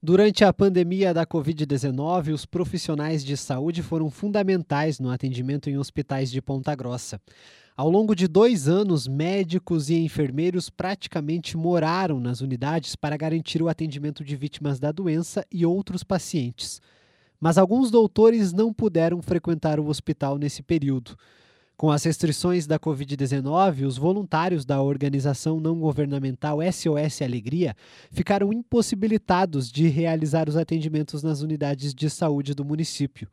Durante a pandemia da Covid-19, os profissionais de saúde foram fundamentais no atendimento em hospitais de Ponta Grossa. Ao longo de dois anos, médicos e enfermeiros praticamente moraram nas unidades para garantir o atendimento de vítimas da doença e outros pacientes. Mas alguns doutores não puderam frequentar o hospital nesse período. Com as restrições da Covid-19, os voluntários da organização não governamental SOS Alegria ficaram impossibilitados de realizar os atendimentos nas unidades de saúde do município.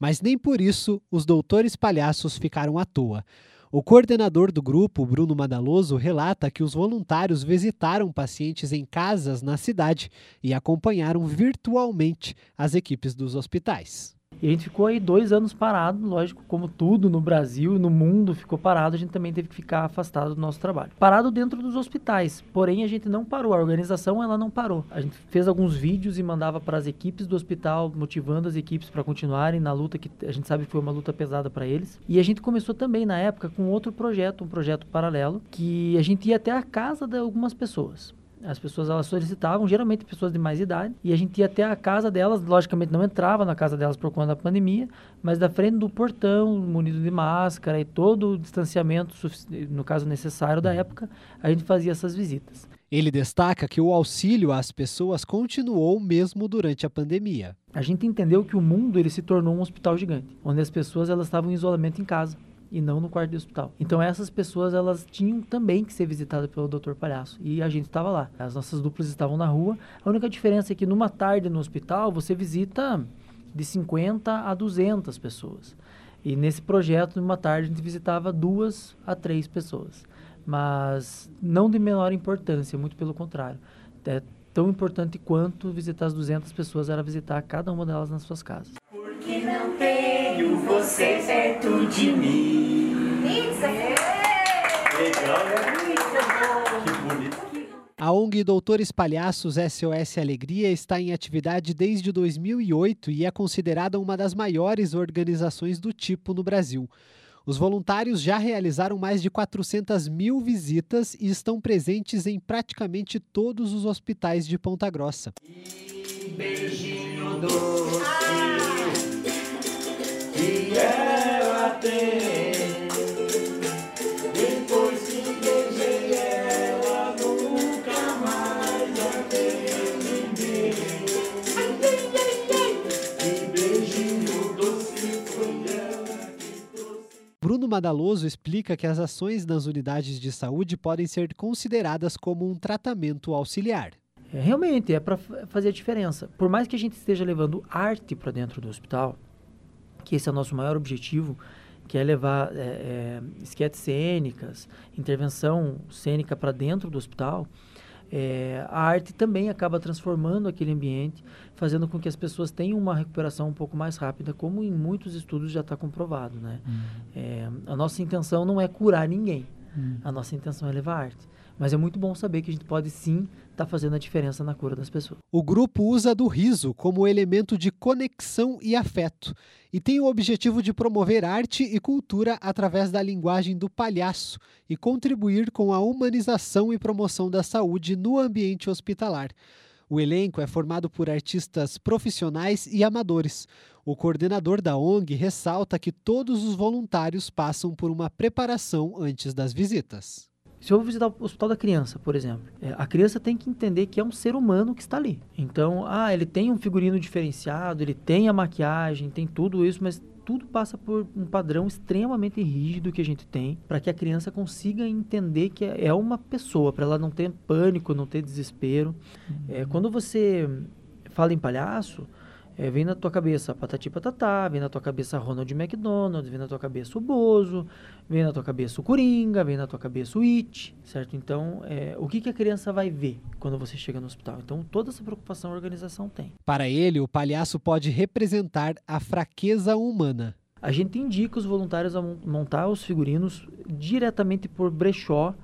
Mas nem por isso os doutores palhaços ficaram à toa. O coordenador do grupo, Bruno Madaloso, relata que os voluntários visitaram pacientes em casas na cidade e acompanharam virtualmente as equipes dos hospitais. E a gente ficou aí dois anos parado, lógico, como tudo no Brasil e no mundo ficou parado, a gente também teve que ficar afastado do nosso trabalho. Parado dentro dos hospitais, porém a gente não parou, a organização ela não parou. A gente fez alguns vídeos e mandava para as equipes do hospital, motivando as equipes para continuarem na luta que a gente sabe que foi uma luta pesada para eles. E a gente começou também na época com outro projeto, um projeto paralelo, que a gente ia até a casa de algumas pessoas. As pessoas elas solicitavam, geralmente pessoas de mais idade, e a gente ia até a casa delas, logicamente não entrava na casa delas por conta da pandemia, mas da frente do portão, munido de máscara e todo o distanciamento, no caso necessário da época, a gente fazia essas visitas. Ele destaca que o auxílio às pessoas continuou mesmo durante a pandemia. A gente entendeu que o mundo ele se tornou um hospital gigante, onde as pessoas elas estavam em isolamento em casa e não no quarto de hospital. Então essas pessoas elas tinham também que ser visitadas pelo Dr. Palhaço e a gente estava lá. As nossas duplas estavam na rua. A única diferença é que numa tarde no hospital você visita de 50 a 200 pessoas. E nesse projeto, numa tarde, a gente visitava duas a três pessoas. Mas não de menor importância, muito pelo contrário. É tão importante quanto visitar as 200 pessoas era visitar cada uma delas nas suas casas. Você perto de mim. Isso, Legal, né? Que bonito. A ONG Doutores Palhaços SOS Alegria está em atividade desde 2008 e é considerada uma das maiores organizações do tipo no Brasil. Os voluntários já realizaram mais de 400 mil visitas e estão presentes em praticamente todos os hospitais de Ponta Grossa. E beijinho doce. Ah! Bruno Madaloso explica que as ações nas unidades de saúde podem ser consideradas como um tratamento auxiliar. É, realmente, é para fazer a diferença. Por mais que a gente esteja levando arte para dentro do hospital, que esse é o nosso maior objetivo, que é levar é, é, esquetes cênicas, intervenção cênica para dentro do hospital, é, a arte também acaba transformando aquele ambiente, fazendo com que as pessoas tenham uma recuperação um pouco mais rápida, como em muitos estudos já está comprovado. Né? Uhum. É, a nossa intenção não é curar ninguém, uhum. a nossa intenção é levar arte. Mas é muito bom saber que a gente pode sim estar tá fazendo a diferença na cura das pessoas. O grupo usa do riso como elemento de conexão e afeto e tem o objetivo de promover arte e cultura através da linguagem do palhaço e contribuir com a humanização e promoção da saúde no ambiente hospitalar. O elenco é formado por artistas profissionais e amadores. O coordenador da ONG ressalta que todos os voluntários passam por uma preparação antes das visitas. Se eu visitar o hospital da criança, por exemplo, é, a criança tem que entender que é um ser humano que está ali. Então, ah, ele tem um figurino diferenciado, ele tem a maquiagem, tem tudo isso, mas tudo passa por um padrão extremamente rígido que a gente tem para que a criança consiga entender que é uma pessoa, para ela não ter pânico, não ter desespero. Uhum. É, quando você fala em palhaço, é, vem na tua cabeça Patati Patatá, vem na tua cabeça Ronald McDonald, vem na tua cabeça o Bozo, vem na tua cabeça o Coringa, vem na tua cabeça o It, certo? Então, é, o que, que a criança vai ver quando você chega no hospital? Então, toda essa preocupação a organização tem. Para ele, o palhaço pode representar a fraqueza humana. A gente indica os voluntários a montar os figurinos diretamente por brechó,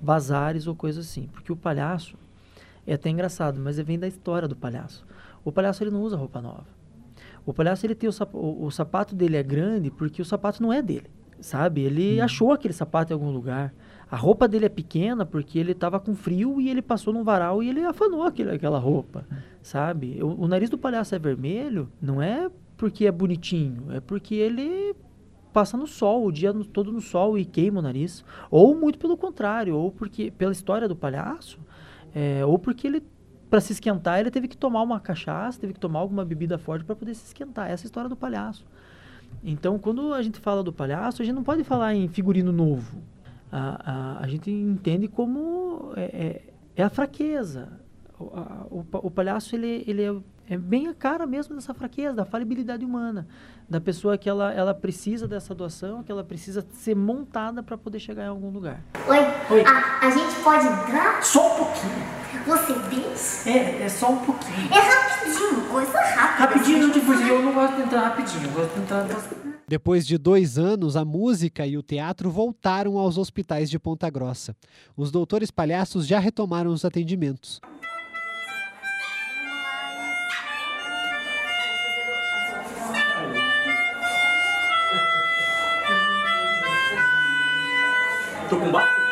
bazares ou coisa assim, porque o palhaço é até engraçado, mas vem da história do palhaço. O palhaço ele não usa roupa nova. O palhaço ele tem o, sapato, o, o sapato dele é grande porque o sapato não é dele, sabe? Ele hum. achou aquele sapato em algum lugar. A roupa dele é pequena porque ele estava com frio e ele passou num varal e ele afanou aquele, aquela roupa, sabe? O, o nariz do palhaço é vermelho, não é porque é bonitinho, é porque ele passa no sol, o dia todo no sol e queima o nariz. Ou muito pelo contrário, ou porque, pela história do palhaço, é, ou porque ele, para se esquentar, ele teve que tomar uma cachaça, teve que tomar alguma bebida forte para poder se esquentar. Essa é a história do palhaço. Então, quando a gente fala do palhaço, a gente não pode falar em figurino novo a, a, a gente entende como é, é, é a fraqueza. O, a, o, o, palhaço ele, ele é, é, bem a cara mesmo dessa fraqueza, da falibilidade humana, da pessoa que ela, ela precisa dessa doação, que ela precisa ser montada para poder chegar em algum lugar. Oi, Oi. A, a gente pode entrar? Só um pouquinho. É, é só um pouquinho. É rapidinho, coisa rápida. Rapidinho, tipo, eu não gosto de entrar rapidinho, eu gosto de entrar... Depois de dois anos, a música e o teatro voltaram aos hospitais de Ponta Grossa. Os doutores palhaços já retomaram os atendimentos. Tô com barco?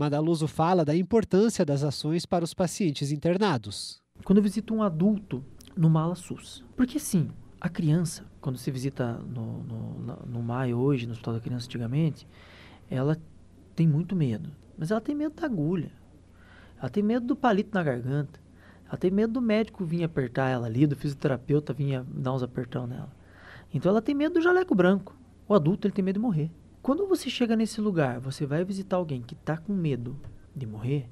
Madaluso fala da importância das ações para os pacientes internados. Quando eu visito um adulto numa ala SUS, porque sim, a criança, quando se visita no, no, no MAI hoje, no Hospital da Criança antigamente, ela tem muito medo. Mas ela tem medo da agulha. Ela tem medo do palito na garganta. Ela tem medo do médico vir apertar ela ali, do fisioterapeuta vir dar uns apertão nela. Então ela tem medo do jaleco branco. O adulto ele tem medo de morrer. Quando você chega nesse lugar, você vai visitar alguém que está com medo de morrer,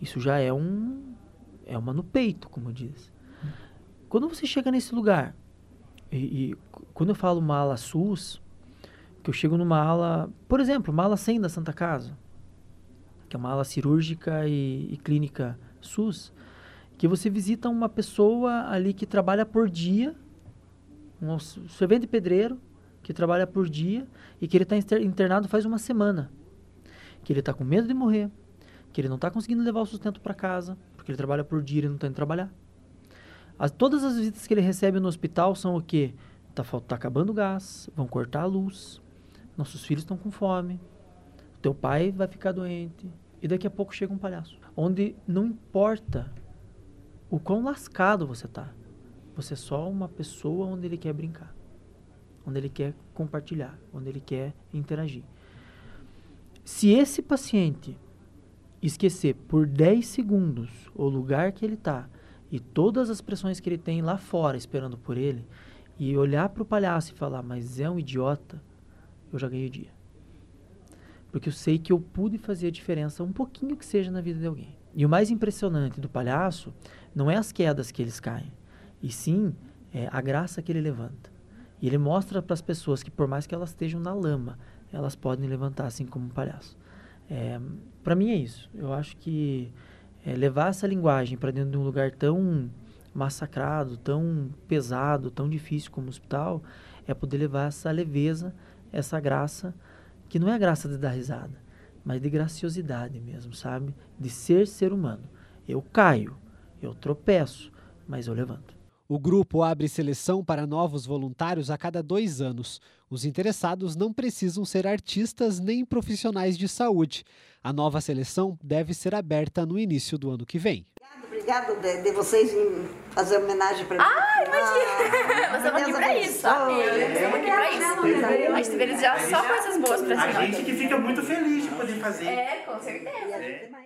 isso já é um é uma no peito, como diz. Quando você chega nesse lugar, e, e, quando eu falo uma ala SUS, que eu chego numa ala, por exemplo, uma ala 100 da Santa Casa, que é uma ala cirúrgica e, e clínica SUS, que você visita uma pessoa ali que trabalha por dia, um servente pedreiro, que trabalha por dia e que ele está internado faz uma semana. Que ele está com medo de morrer, que ele não está conseguindo levar o sustento para casa, porque ele trabalha por dia e não está indo trabalhar. As, todas as visitas que ele recebe no hospital são o quê? Tá, tá acabando o gás, vão cortar a luz, nossos filhos estão com fome, teu pai vai ficar doente, e daqui a pouco chega um palhaço. Onde não importa o quão lascado você tá, você é só uma pessoa onde ele quer brincar onde ele quer compartilhar, onde ele quer interagir. Se esse paciente esquecer por 10 segundos o lugar que ele está e todas as pressões que ele tem lá fora esperando por ele, e olhar para o palhaço e falar, mas é um idiota, eu já ganhei o dia. Porque eu sei que eu pude fazer a diferença, um pouquinho que seja na vida de alguém. E o mais impressionante do palhaço não é as quedas que eles caem, e sim é a graça que ele levanta. E ele mostra para as pessoas que por mais que elas estejam na lama, elas podem levantar assim como um palhaço. É, para mim é isso. Eu acho que é, levar essa linguagem para dentro de um lugar tão massacrado, tão pesado, tão difícil como o hospital, é poder levar essa leveza, essa graça, que não é a graça de dar risada, mas de graciosidade mesmo, sabe? De ser ser humano. Eu caio, eu tropeço, mas eu levanto. O grupo abre seleção para novos voluntários a cada dois anos. Os interessados não precisam ser artistas nem profissionais de saúde. A nova seleção deve ser aberta no início do ano que vem. Obrigada de, de vocês em fazer homenagem para mim. Ah, imagina! Nós estamos aqui para isso. Estamos aqui para isso. A gente deveria só coisas boas para A gente que fica muito feliz de poder fazer. É, com certeza.